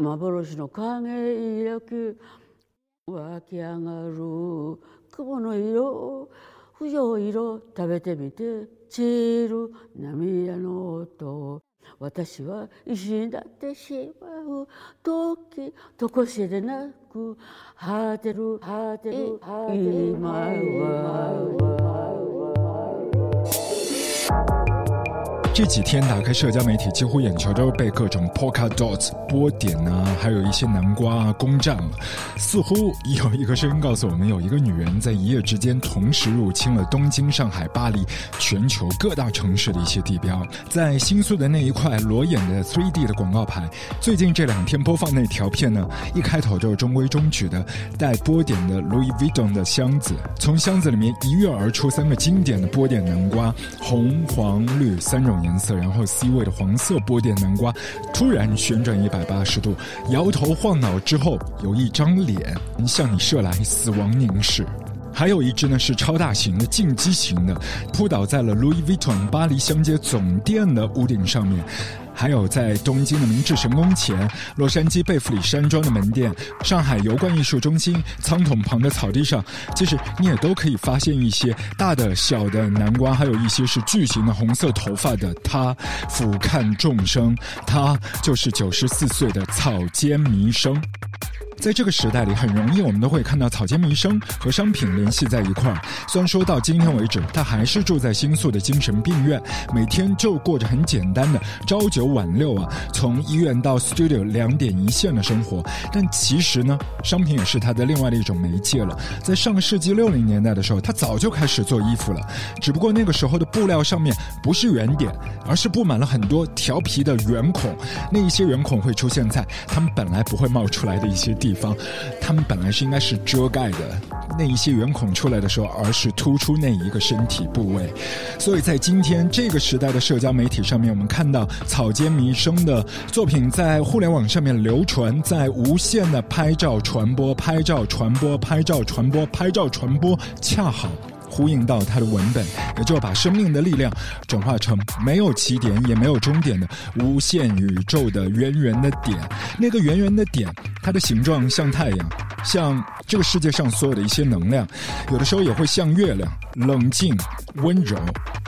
幻の影抱く湧き上がる雲の色不条色食べてみて散る涙の音。私は石になってしまう。時とこしでなく果てる果てる今は这几天打开社交媒体，几乎眼球都被各种 polka dots 波点啊，还有一些南瓜啊攻占了。似乎有一个声音告诉我们，有一个女人在一夜之间同时入侵了东京、上海、巴黎，全球各大城市的一些地标。在新宿的那一块裸眼的 3D 的广告牌，最近这两天播放那条片呢，一开头就是中规中矩的带波点的 Louis Vuitton 的箱子，从箱子里面一跃而出三个经典的波点南瓜，红、黄、绿三种颜。色，然后 C 位的黄色波点南瓜突然旋转一百八十度，摇头晃脑之后，有一张脸向你射来，死亡凝视。还有一只呢是超大型的进击型的，扑倒在了 Louis Vuitton 巴黎香街总店的屋顶上面。还有在东京的明治神宫前、洛杉矶贝弗里山庄的门店、上海油罐艺术中心仓桶旁的草地上，其实你也都可以发现一些大的、小的南瓜，还有一些是巨型的红色头发的他，俯瞰众生，他就是九十四岁的草间弥生。在这个时代里，很容易我们都会看到草间弥生和商品联系在一块儿。虽然说到今天为止，他还是住在新宿的精神病院，每天就过着很简单的朝九晚六啊，从医院到 studio 两点一线的生活。但其实呢，商品也是他的另外的一种媒介了。在上个世纪六零年代的时候，他早就开始做衣服了，只不过那个时候的布料上面不是圆点，而是布满了很多调皮的圆孔。那一些圆孔会出现在他们本来不会冒出来的一些地。地方，他们本来是应该是遮盖的那一些圆孔出来的时候，而是突出那一个身体部位。所以在今天这个时代的社交媒体上面，我们看到草间弥生的作品在互联网上面流传，在无限的拍照传播、拍照传播、拍照传播、拍照传播，恰好。呼应到他的文本，也就把生命的力量转化成没有起点也没有终点的无限宇宙的圆圆的点。那个圆圆的点，它的形状像太阳，像这个世界上所有的一些能量，有的时候也会像月亮，冷静温柔，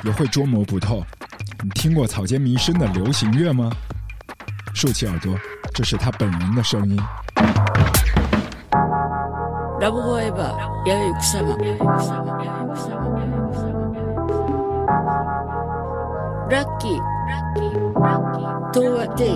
也会捉摸不透。你听过草间弥生的流行乐吗？竖起耳朵，这是他本人的声音。ラブフォーエバー、やゆ草間。ラッキー、東和テ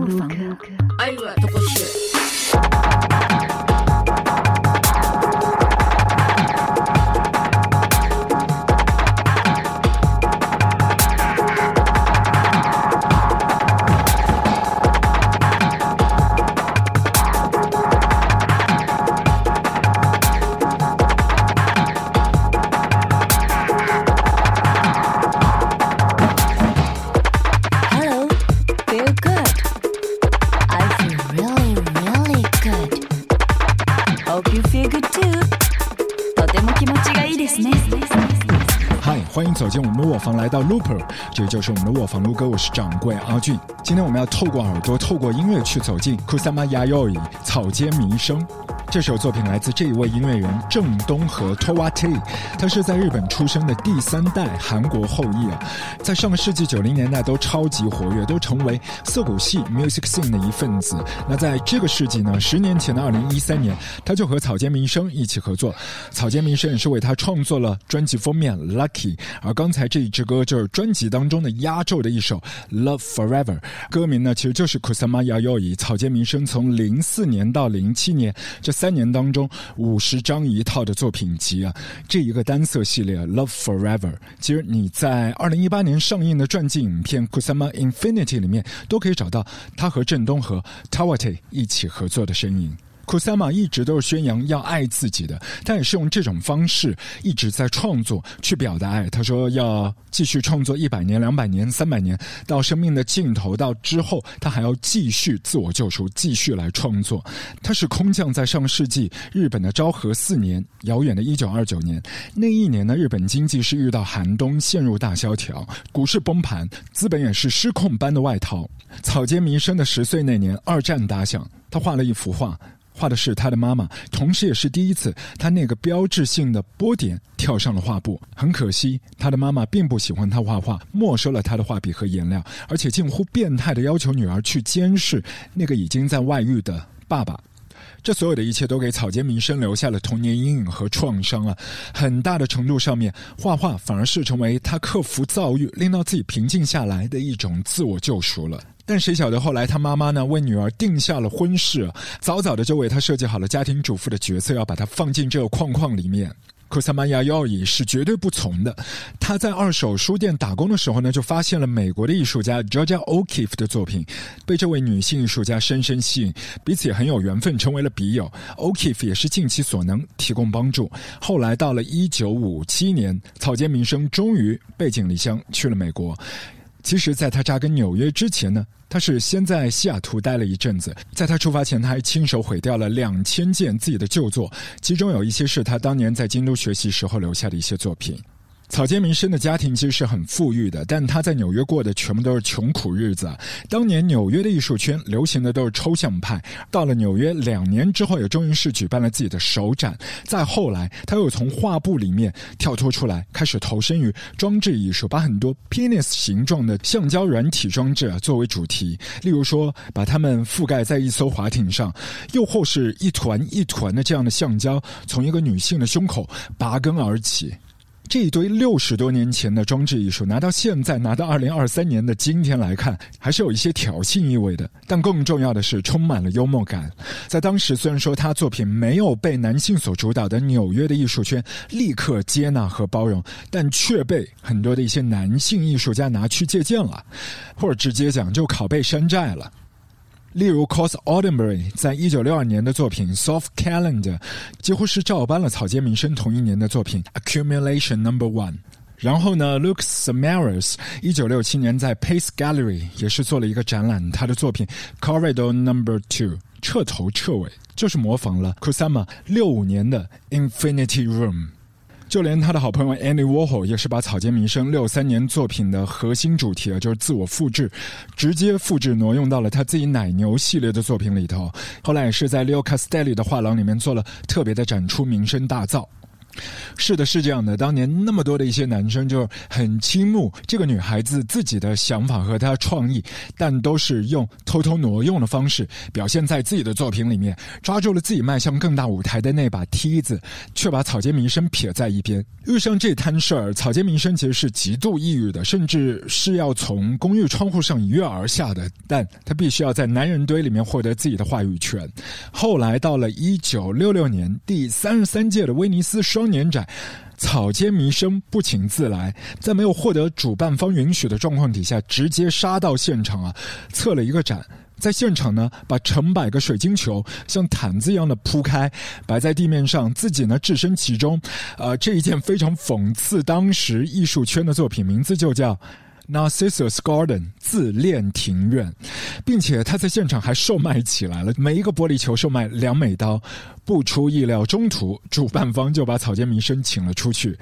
放送。愛はとこしゅ进我们的卧房，来到 Looper，这就是我们的卧房。卢哥，我是掌柜阿俊。今天我们要透过耳朵，透过音乐去走进 Kusama Yayoi 草间弥生。这首作品来自这一位音乐人郑东和 Towa T，他是在日本出生的第三代韩国后裔啊，在上个世纪九零年代都超级活跃，都成为涩谷系 music scene 的一份子。那在这个世纪呢，十年前的二零一三年，他就和草间弥生一起合作，草间弥生也是为他创作了专辑封面 Lucky，而刚才这一支歌就是专辑当中的压轴的一首 Love Forever，歌名呢其实就是 Kusama Yayoi，草间弥生从零四年到零七年这。三年当中五十张一套的作品集啊，这一个单色系列《Love Forever》，其实你在二零一八年上映的传记影片《Kusama Infinity》里面都可以找到他和郑东和 Tawati 一起合作的身影。库萨玛一直都是宣扬要爱自己的，他也是用这种方式一直在创作去表达爱。他说要继续创作一百年、两百年、三百年，到生命的尽头，到之后他还要继续自我救赎，继续来创作。他是空降在上世纪日本的昭和四年，遥远的一九二九年。那一年呢，日本经济是遇到寒冬，陷入大萧条，股市崩盘，资本也是失控般的外逃。草间弥生的十岁那年，二战打响，他画了一幅画。画的是他的妈妈，同时也是第一次，他那个标志性的波点跳上了画布。很可惜，他的妈妈并不喜欢他画画，没收了他的画笔和颜料，而且近乎变态的要求女儿去监视那个已经在外遇的爸爸。这所有的一切都给草间弥生留下了童年阴影和创伤啊！很大的程度上面，画画反而是成为他克服躁郁、令到自己平静下来的一种自我救赎了。但谁晓得后来他妈妈呢为女儿定下了婚事，早早的就为她设计好了家庭主妇的角色，要把她放进这个框框里面。库萨玛亚要伊是绝对不从的。他在二手书店打工的时候呢，就发现了美国的艺术家 Georgia O'Keeffe 的作品，被这位女性艺术家深深吸引，彼此也很有缘分，成为了笔友。O'Keeffe 也是尽其所能提供帮助。后来到了一九五七年，草间弥生终于背井离乡去了美国。其实，在他扎根纽约之前呢。他是先在西雅图待了一阵子，在他出发前，他还亲手毁掉了两千件自己的旧作，其中有一些是他当年在京都学习时候留下的一些作品。草间弥生的家庭其实是很富裕的，但他在纽约过的全部都是穷苦日子。当年纽约的艺术圈流行的都是抽象派，到了纽约两年之后，也终于是举办了自己的首展。再后来，他又从画布里面跳脱出来，开始投身于装置艺术，把很多 penis 形状的橡胶软体装置作为主题，例如说把它们覆盖在一艘滑艇上，又或是一团一团的这样的橡胶从一个女性的胸口拔根而起。这一堆六十多年前的装置艺术，拿到现在，拿到二零二三年的今天来看，还是有一些挑衅意味的。但更重要的是，充满了幽默感。在当时，虽然说他作品没有被男性所主导的纽约的艺术圈立刻接纳和包容，但却被很多的一些男性艺术家拿去借鉴了，或者直接讲就拷贝山寨了。例如，Cos Audenbury 在一九六二年的作品《Soft Calendar》几乎是照搬了草间弥生同一年的作品《Accumulation Number One》。然后呢，Luke Samaras 一九六七年在 Pace Gallery 也是做了一个展览，他的作品《Corridor Number Two》彻头彻尾就是模仿了 Kusama 六五年的《Infinity Room》。就连他的好朋友 Andy Warhol 也是把草间弥生六三年作品的核心主题啊，就是自我复制，直接复制挪用到了他自己奶牛系列的作品里头。后来也是在 Leo Castelli 的画廊里面做了特别的展出，名声大噪。是的，是这样的。当年那么多的一些男生就很倾慕这个女孩子自己的想法和她的创意，但都是用偷偷挪用的方式表现在自己的作品里面，抓住了自己迈向更大舞台的那把梯子，却把草间弥生撇在一边。遇上这摊事儿，草间弥生其实是极度抑郁的，甚至是要从公寓窗户上一跃而下的。但他必须要在男人堆里面获得自己的话语权。后来到了一九六六年第三十三届的威尼斯年展，草间弥生不请自来，在没有获得主办方允许的状况底下，直接杀到现场啊，测了一个展。在现场呢，把成百个水晶球像毯子一样的铺开，摆在地面上，自己呢置身其中。呃，这一件非常讽刺当时艺术圈的作品，名字就叫。Narcissus Garden 自恋庭院，并且他在现场还售卖起来了，每一个玻璃球售卖两美刀。不出意料，中途主办方就把草间弥生请了出去。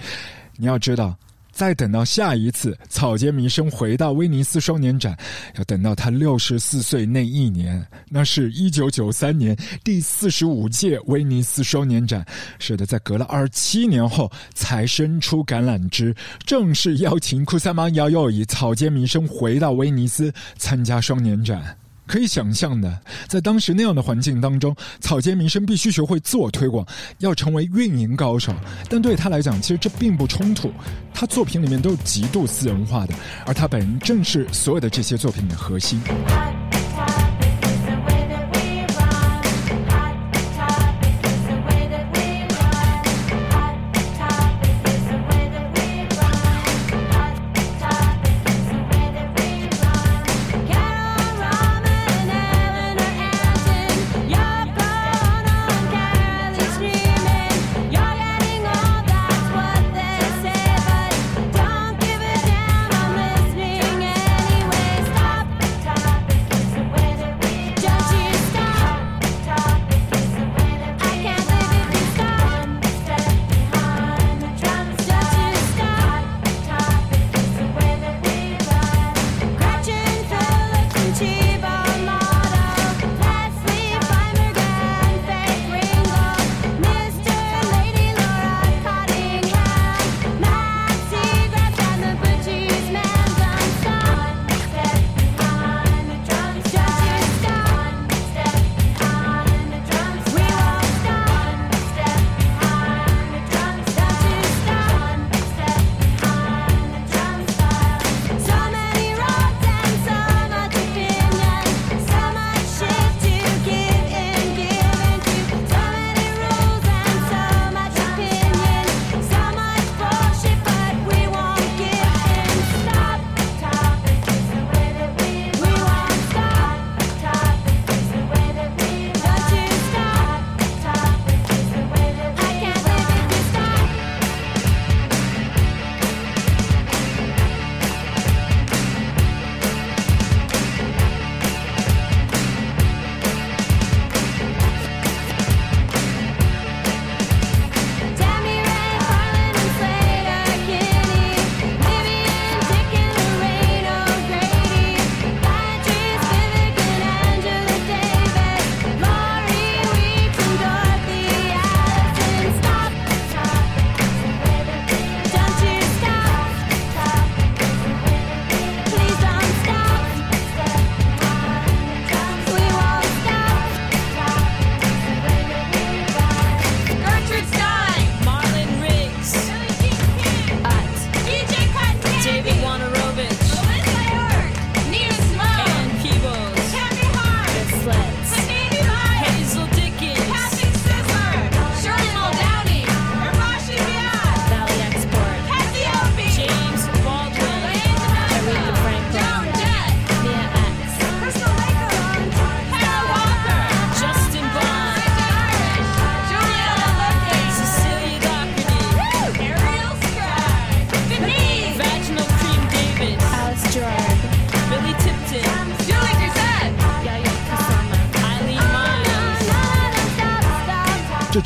你要知道。再等到下一次草间弥生回到威尼斯双年展，要等到他六十四岁那一年，那是一九九三年第四十五届威尼斯双年展。是的，在隔了二十七年后，才伸出橄榄枝，正式邀请库萨玛亚要以草间弥生回到威尼斯参加双年展。可以想象的，在当时那样的环境当中，草间弥生必须学会自我推广，要成为运营高手。但对他来讲，其实这并不冲突。他作品里面都是极度私人化的，而他本人正是所有的这些作品的核心。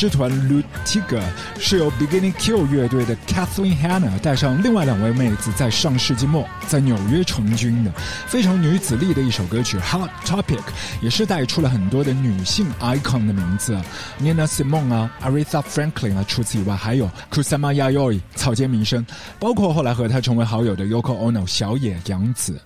这支团 Lutiga 是由 Beginning Q 乐队的 Kathleen Hanna 带上另外两位妹子，在上世纪末在纽约成军的，非常女子力的一首歌曲 Hot Topic，也是带出了很多的女性 icon 的名字，Nina Simone 啊，Aretha Franklin 啊，除此以外还有 Kusama Yayoi 草间弥生，包括后来和他成为好友的 Yoko Ono 小野洋子。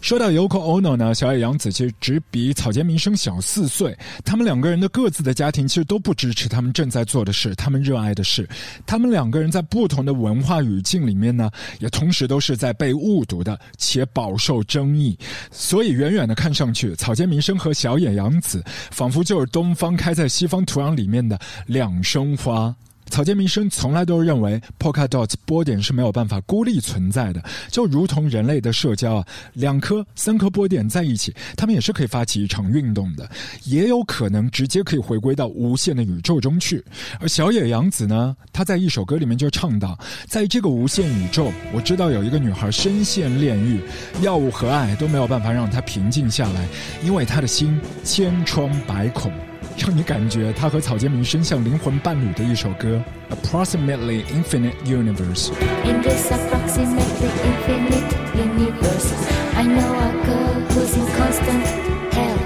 说到 Yoko Ono 呢，小野洋子其实只比草间弥生小四岁。他们两个人的各自的家庭其实都不支持他们正在做的事，他们热爱的事。他们两个人在不同的文化语境里面呢，也同时都是在被误读的，且饱受争议。所以远远的看上去，草间弥生和小野洋子仿佛就是东方开在西方土壤里面的两生花。草间弥生从来都认为，Polkadot 波点是没有办法孤立存在的，就如同人类的社交啊，两颗、三颗波点在一起，他们也是可以发起一场运动的，也有可能直接可以回归到无限的宇宙中去。而小野洋子呢，他在一首歌里面就唱到，在这个无限宇宙，我知道有一个女孩深陷炼狱，药物和爱都没有办法让她平静下来，因为她的心千疮百孔。让你感觉他和草间弥生像灵魂伴侣的一首歌，Approximately Infinite Universe。In this approximately infinite universe, I know a girl who's in constant hell.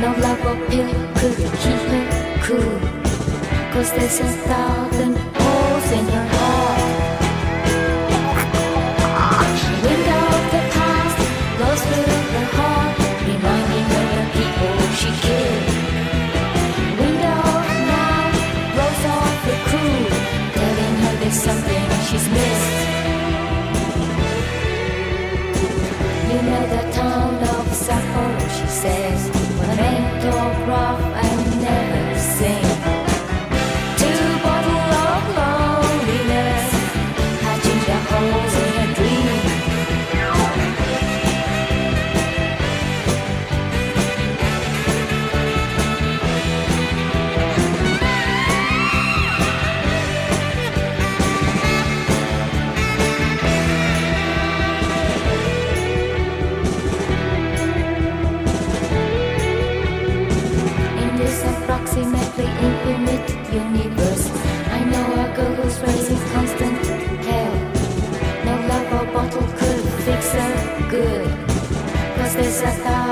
No love or pill could keep her cool. Cause there's a thousand holes in her rock. Universe, I know a girl who's raising constant hell. No love or bottle could fix her good. Cause there's a thousand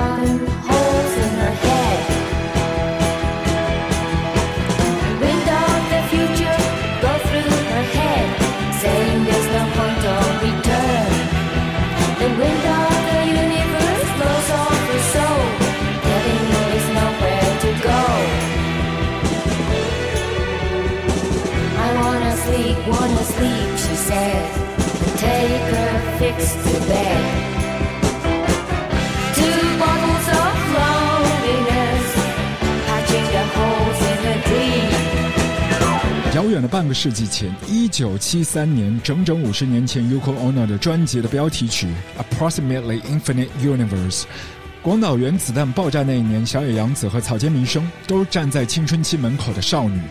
遥远的半个世纪前，一九七三年，整整五十年前 u k o Ono 的专辑的标题曲《Approximately Infinite Universe》。广岛原子弹爆炸那一年，小野洋子和草间弥生都站在青春期门口的少女，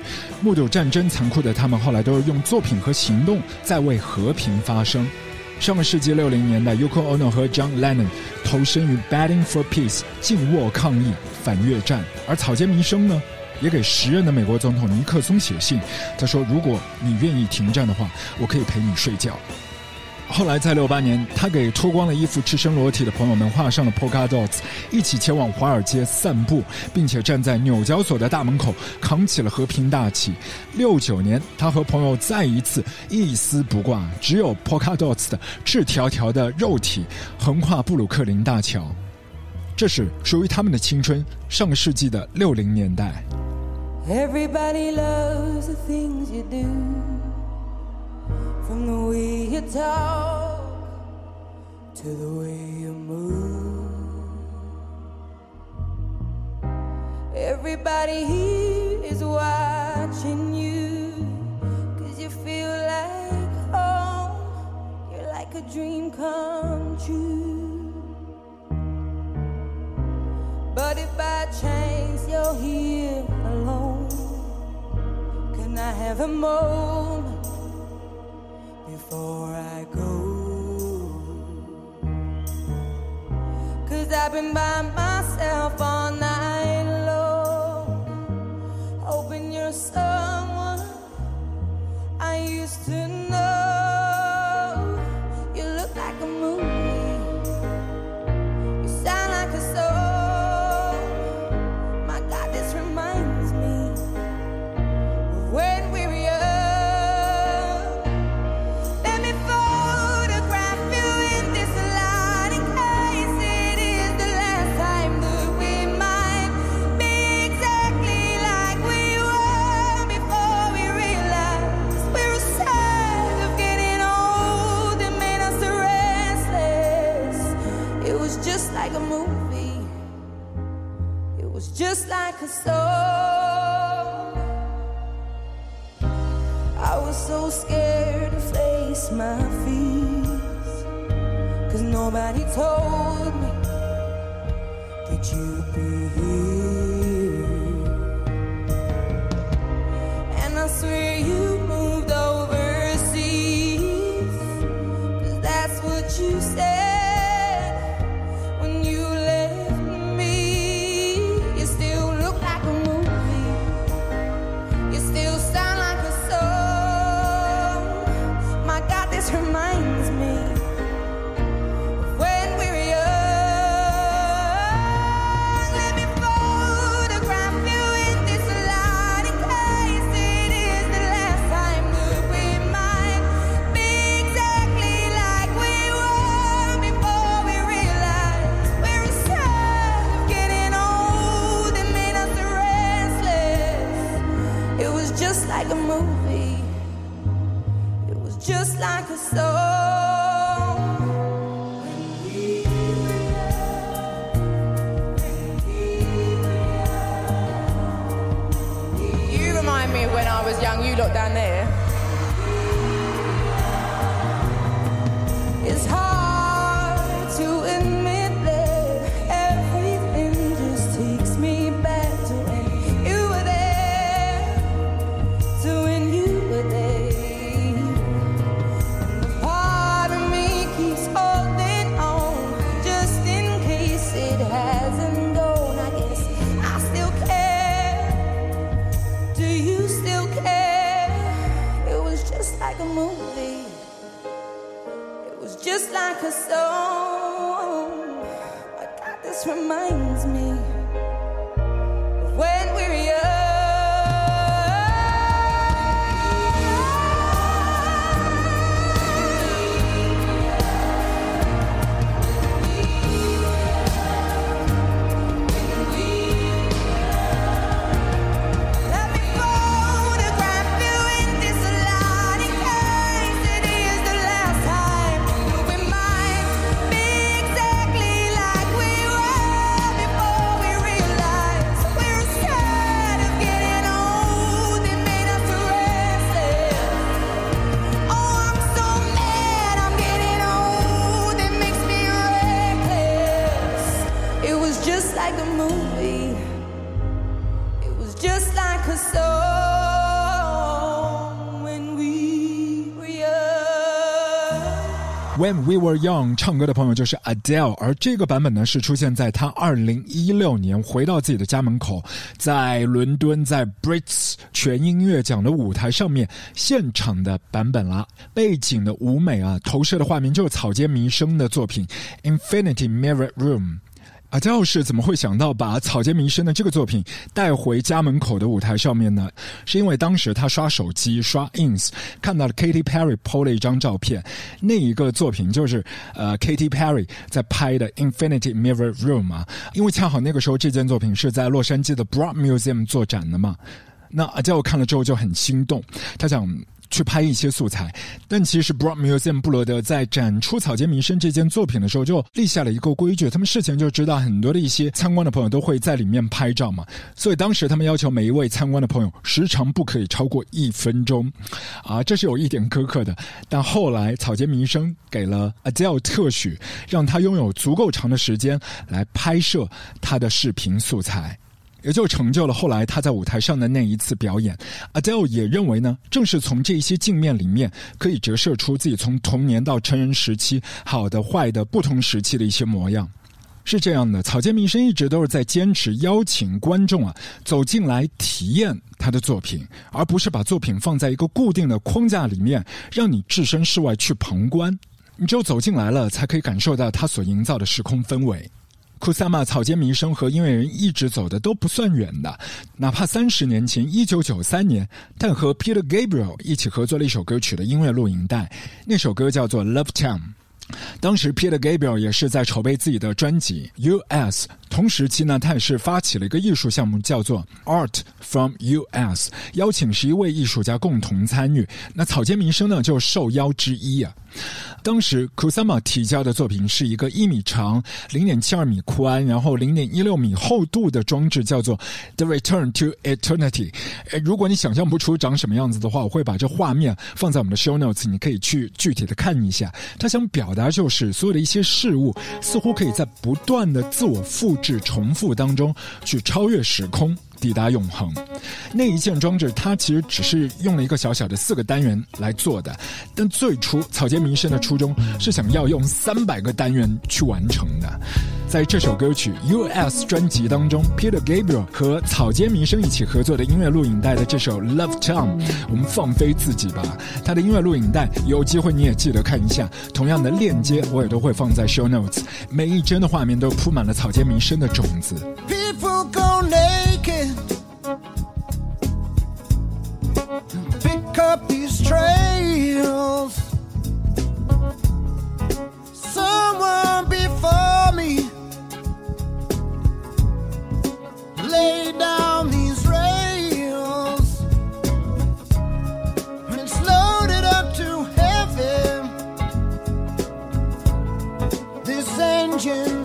目睹战争残酷的他们，后来都是用作品和行动在为和平发声。上个世纪六零年代，Yoko Ono 和 John Lennon 投身于 Batting for Peace 静卧抗议反越战，而草间弥生呢，也给时任的美国总统尼克松写信，他说：“如果你愿意停战的话，我可以陪你睡觉。”后来在六八年，他给脱光了衣服、赤身裸体的朋友们画上了 polka dots，一起前往华尔街散步，并且站在纽交所的大门口扛起了和平大旗。六九年，他和朋友再一次一丝不挂，只有 polka dots 的赤条条的肉体横跨布鲁克林大桥。这是属于他们的青春，上个世纪的六零年代。Everybody loves the things you do. From the way you talk to the way you move. Everybody here is watching you. Cause you feel like home. You're like a dream come true. But if by chance you're here alone, can I have a moment before I go. Cause I've been by myself all night long, hoping you're someone I used to. just like a song. You remind me of when I was young, you looked down there. When We Were Young 唱歌的朋友就是 Adele，而这个版本呢是出现在她二零一六年回到自己的家门口，在伦敦在 Brits 全音乐奖的舞台上面现场的版本啦。背景的舞美啊，投射的画面就是草间弥生的作品《Infinity Mirror Room》。阿娇是怎么会想到把草间弥生的这个作品带回家门口的舞台上面呢？是因为当时他刷手机刷 ins 看到了 Katy Perry PO 了一张照片，那一个作品就是呃 Katy Perry 在拍的 Infinity Mirror Room 啊，因为恰好那个时候这件作品是在洛杉矶的 Broad Museum 做展的嘛。那阿娇看了之后就很心动，他想去拍一些素材。但其实 Broad Museum 布罗德在展出草间弥生这件作品的时候，就立下了一个规矩，他们事前就知道很多的一些参观的朋友都会在里面拍照嘛，所以当时他们要求每一位参观的朋友时长不可以超过一分钟，啊，这是有一点苛刻的。但后来草间弥生给了 Adele 特许，让他拥有足够长的时间来拍摄他的视频素材。也就成就了后来他在舞台上的那一次表演。Adele 也认为呢，正是从这些镜面里面，可以折射出自己从童年到成人时期好的、坏的不同时期的一些模样。是这样的，草间弥生一直都是在坚持邀请观众啊走进来体验他的作品，而不是把作品放在一个固定的框架里面，让你置身事外去旁观。你只有走进来了，才可以感受到他所营造的时空氛围。库萨玛草间弥生和音乐人一直走的都不算远的，哪怕三十年前，一九九三年，他和 Peter Gabriel 一起合作了一首歌曲的音乐录影带，那首歌叫做《Love Town》。当时 Peter Gabriel 也是在筹备自己的专辑《U.S. 同时期呢，他也是发起了一个艺术项目，叫做 Art from US，邀请十一位艺术家共同参与。那草间弥生呢，就受邀之一啊。当时 Kusama 提交的作品是一个一米长、零点七二米宽，然后零点一六米厚度的装置，叫做 The Return to Eternity。如果你想象不出长什么样子的话，我会把这画面放在我们的 Show Notes，你可以去具体的看一下。他想表达就是所有的一些事物似乎可以在不断的自我复制、重复当中去超越时空。抵达永恒，那一件装置它其实只是用了一个小小的四个单元来做的，但最初草间弥生的初衷是想要用三百个单元去完成的。在这首歌曲《U.S.》专辑当中，Peter Gabriel 和草间弥生一起合作的音乐录影带的这首《Love Town》，我们放飞自己吧。他的音乐录影带有机会你也记得看一下，同样的链接我也都会放在 Show Notes。每一帧的画面都铺满了草间弥生的种子。People up these trails. Someone before me laid down these rails. And it's loaded up to heaven. This engine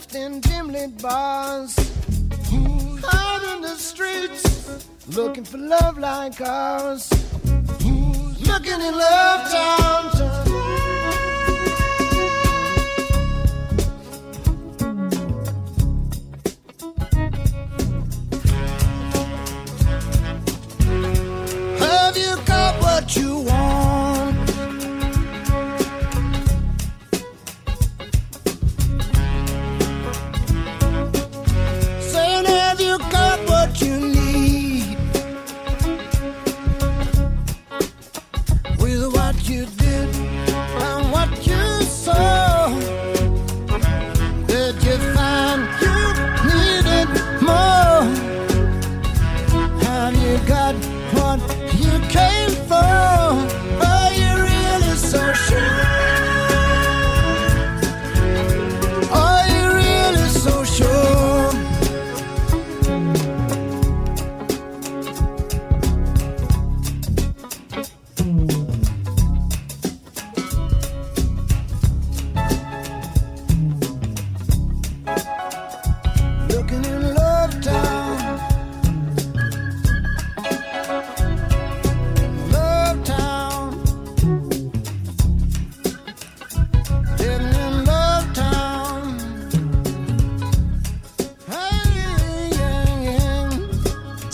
left in dim lit bars? Out in the streets looking for love like ours? Looking in Love Town?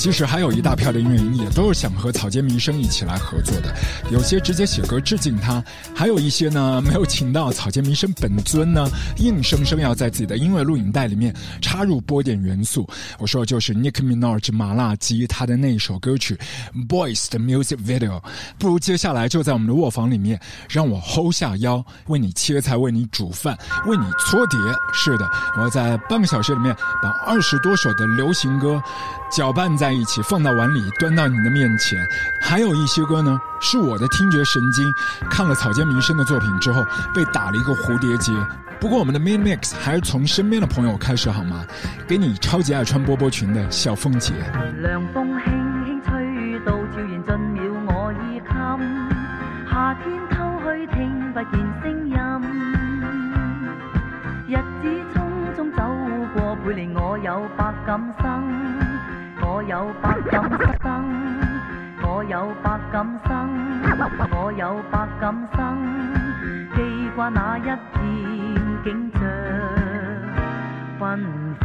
其实还有一大票的音乐人也都是想和草间弥生一起来合作的，有些直接写歌致敬他，还有一些呢没有请到草间弥生本尊呢，硬生生要在自己的音乐录影带里面插入波点元素。我说的就是 Nick Minaj 麻辣鸡他的那一首歌曲《Boys》的 music video。不如接下来就在我们的卧房里面，让我 hold 下腰，为你切菜，为你煮饭，为你搓碟。是的，我要在半个小时里面把二十多首的流行歌搅拌在一起，放到碗里，端到你的面前。还有一些歌呢，是我的听觉神经看了草间弥生的作品之后，被打了一个蝴蝶结。不过我们的 Min Mix 还是从身边的朋友开始好吗？给你超级爱穿波波裙的小凤姐。凉风轻轻吹到，悄然进了我衣襟。夏天偷去听不见声音，日子匆匆走过，倍令我有百感生。我有百感生，我有百感生，我有百感生。记挂那一片景象缤纷。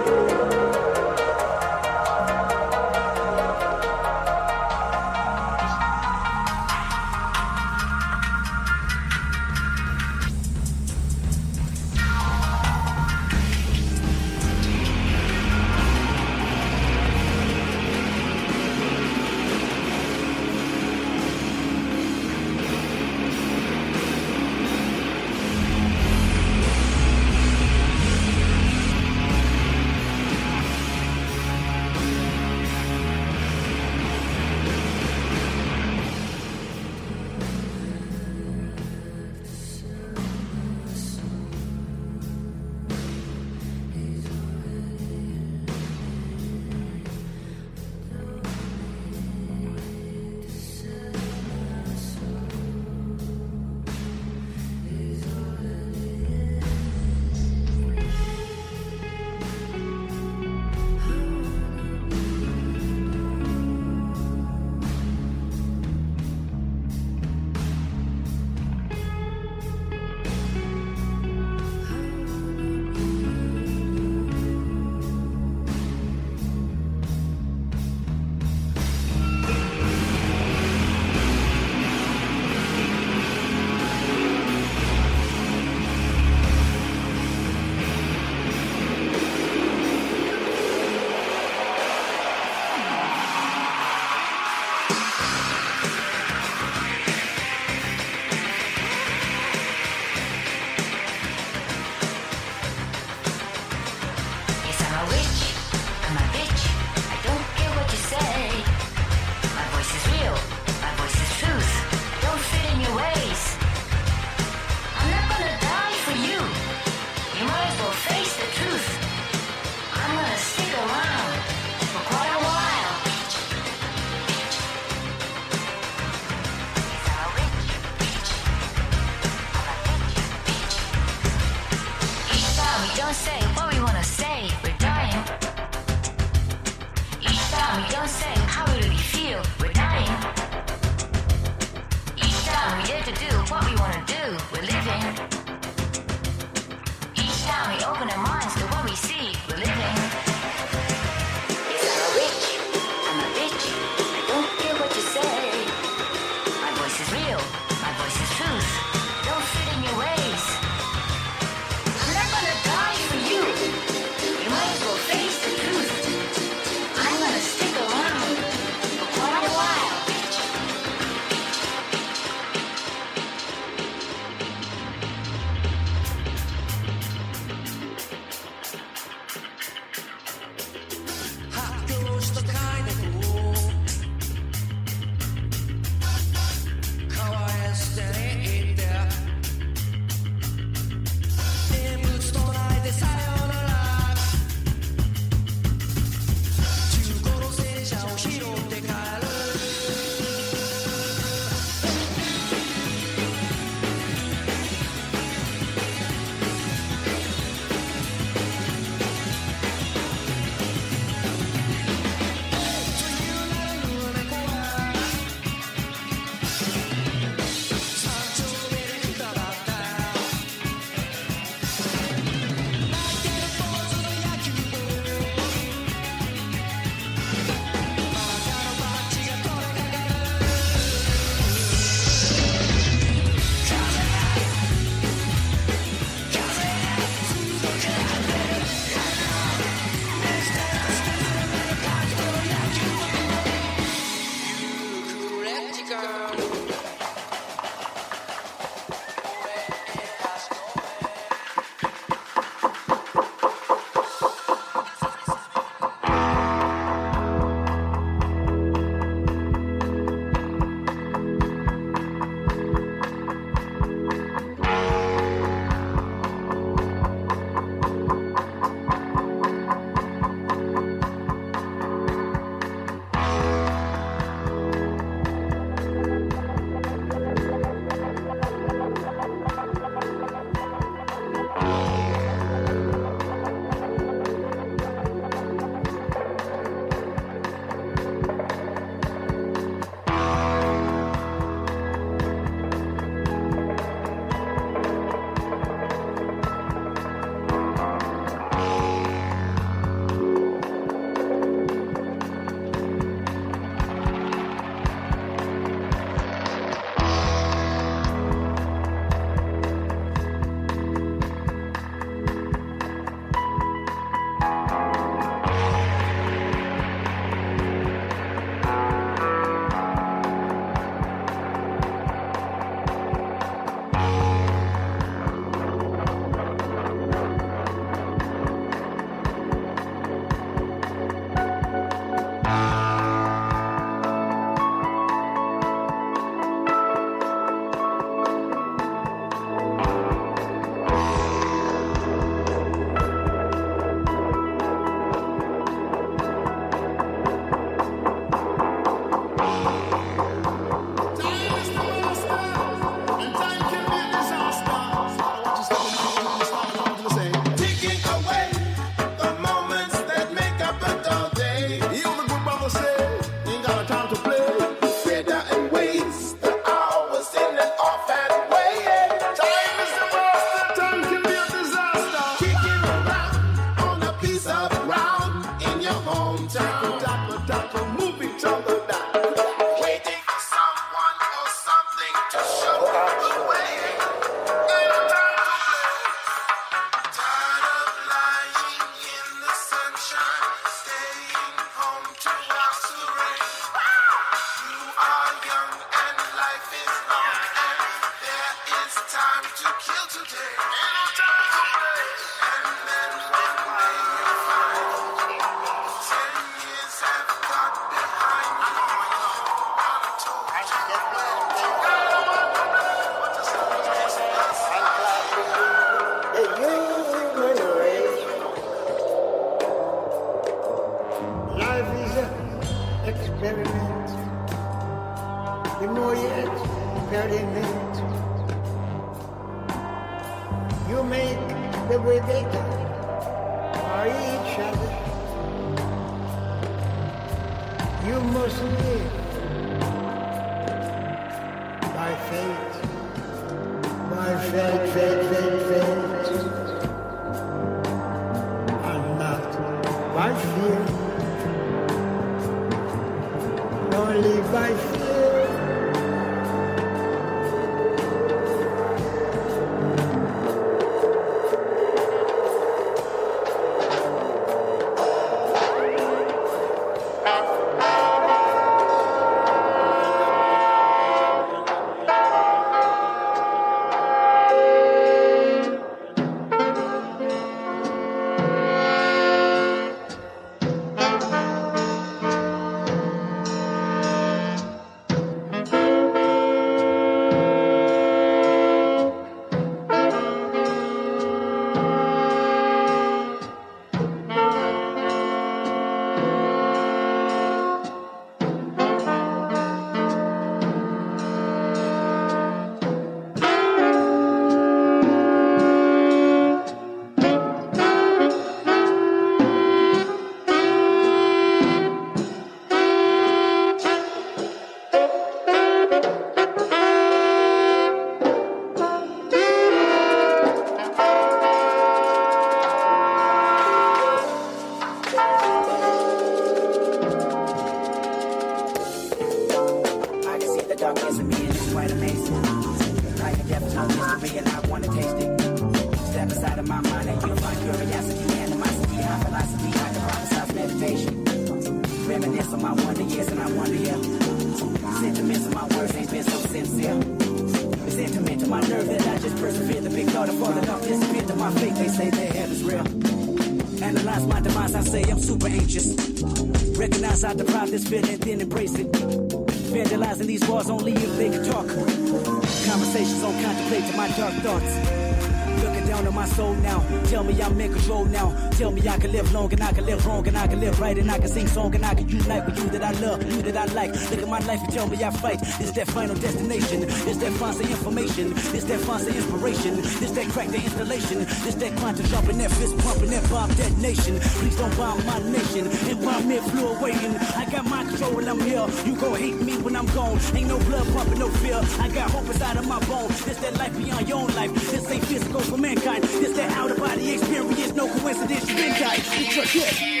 And I can sing song and I can unite with you that I love, you that I like. Look at my life and tell me I fight. It's that final destination. It's that fancy information. It's that fancy inspiration. It's that crack the installation. It's that quantum jumping, that fist pumping, that bomb detonation. Please don't bomb my nation. And bomb me flew away and I got my control I'm here. You gon' hate me when I'm gone. Ain't no blood pumping, no fear. I got hope inside of my bones. It's that life beyond your own life. This ain't physical for mankind. It's that out of body experience. No coincidence. You been died. It's your gift.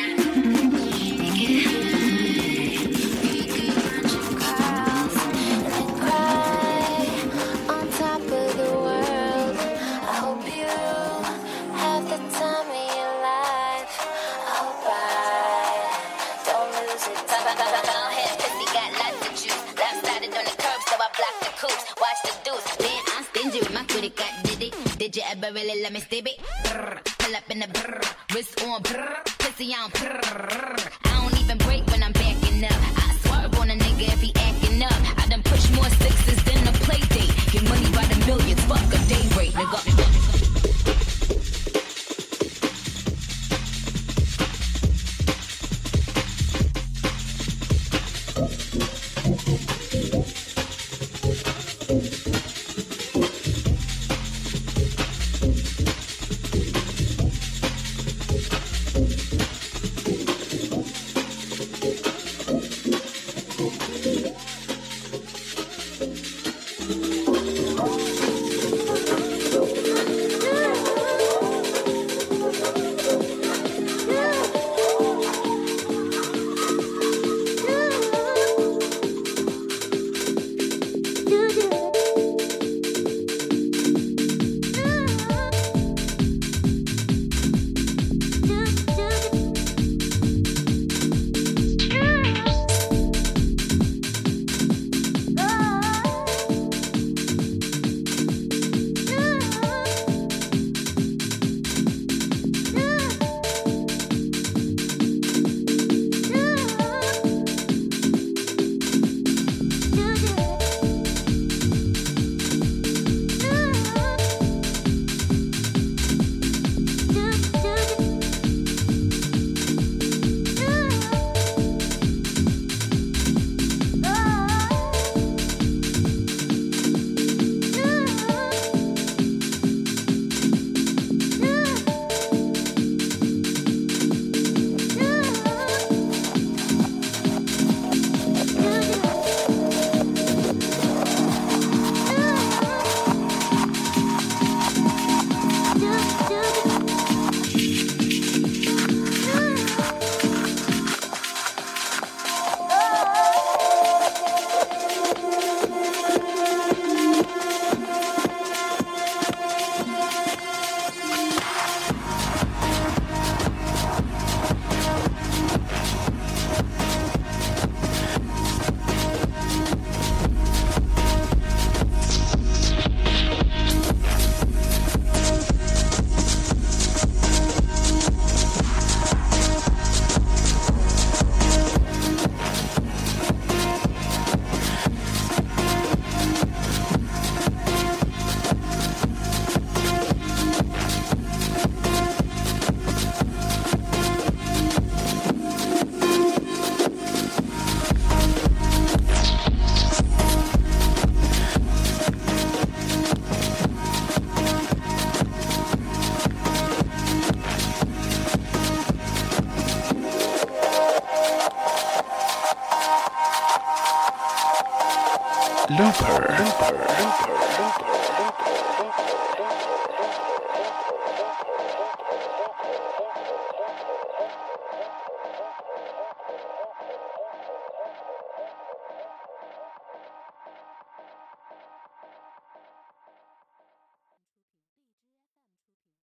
Watch the deuce. Man, I'm stingy with my credit. Did it? Did you ever really let me stay it? Brr, pull up in the brr, wrist on brr, pussy on brr. I don't even break when I'm backing up. I swerve on a nigga if he acting up. I done push more sixes than a play date. Get money by the millions, fuck a day rate, nigga.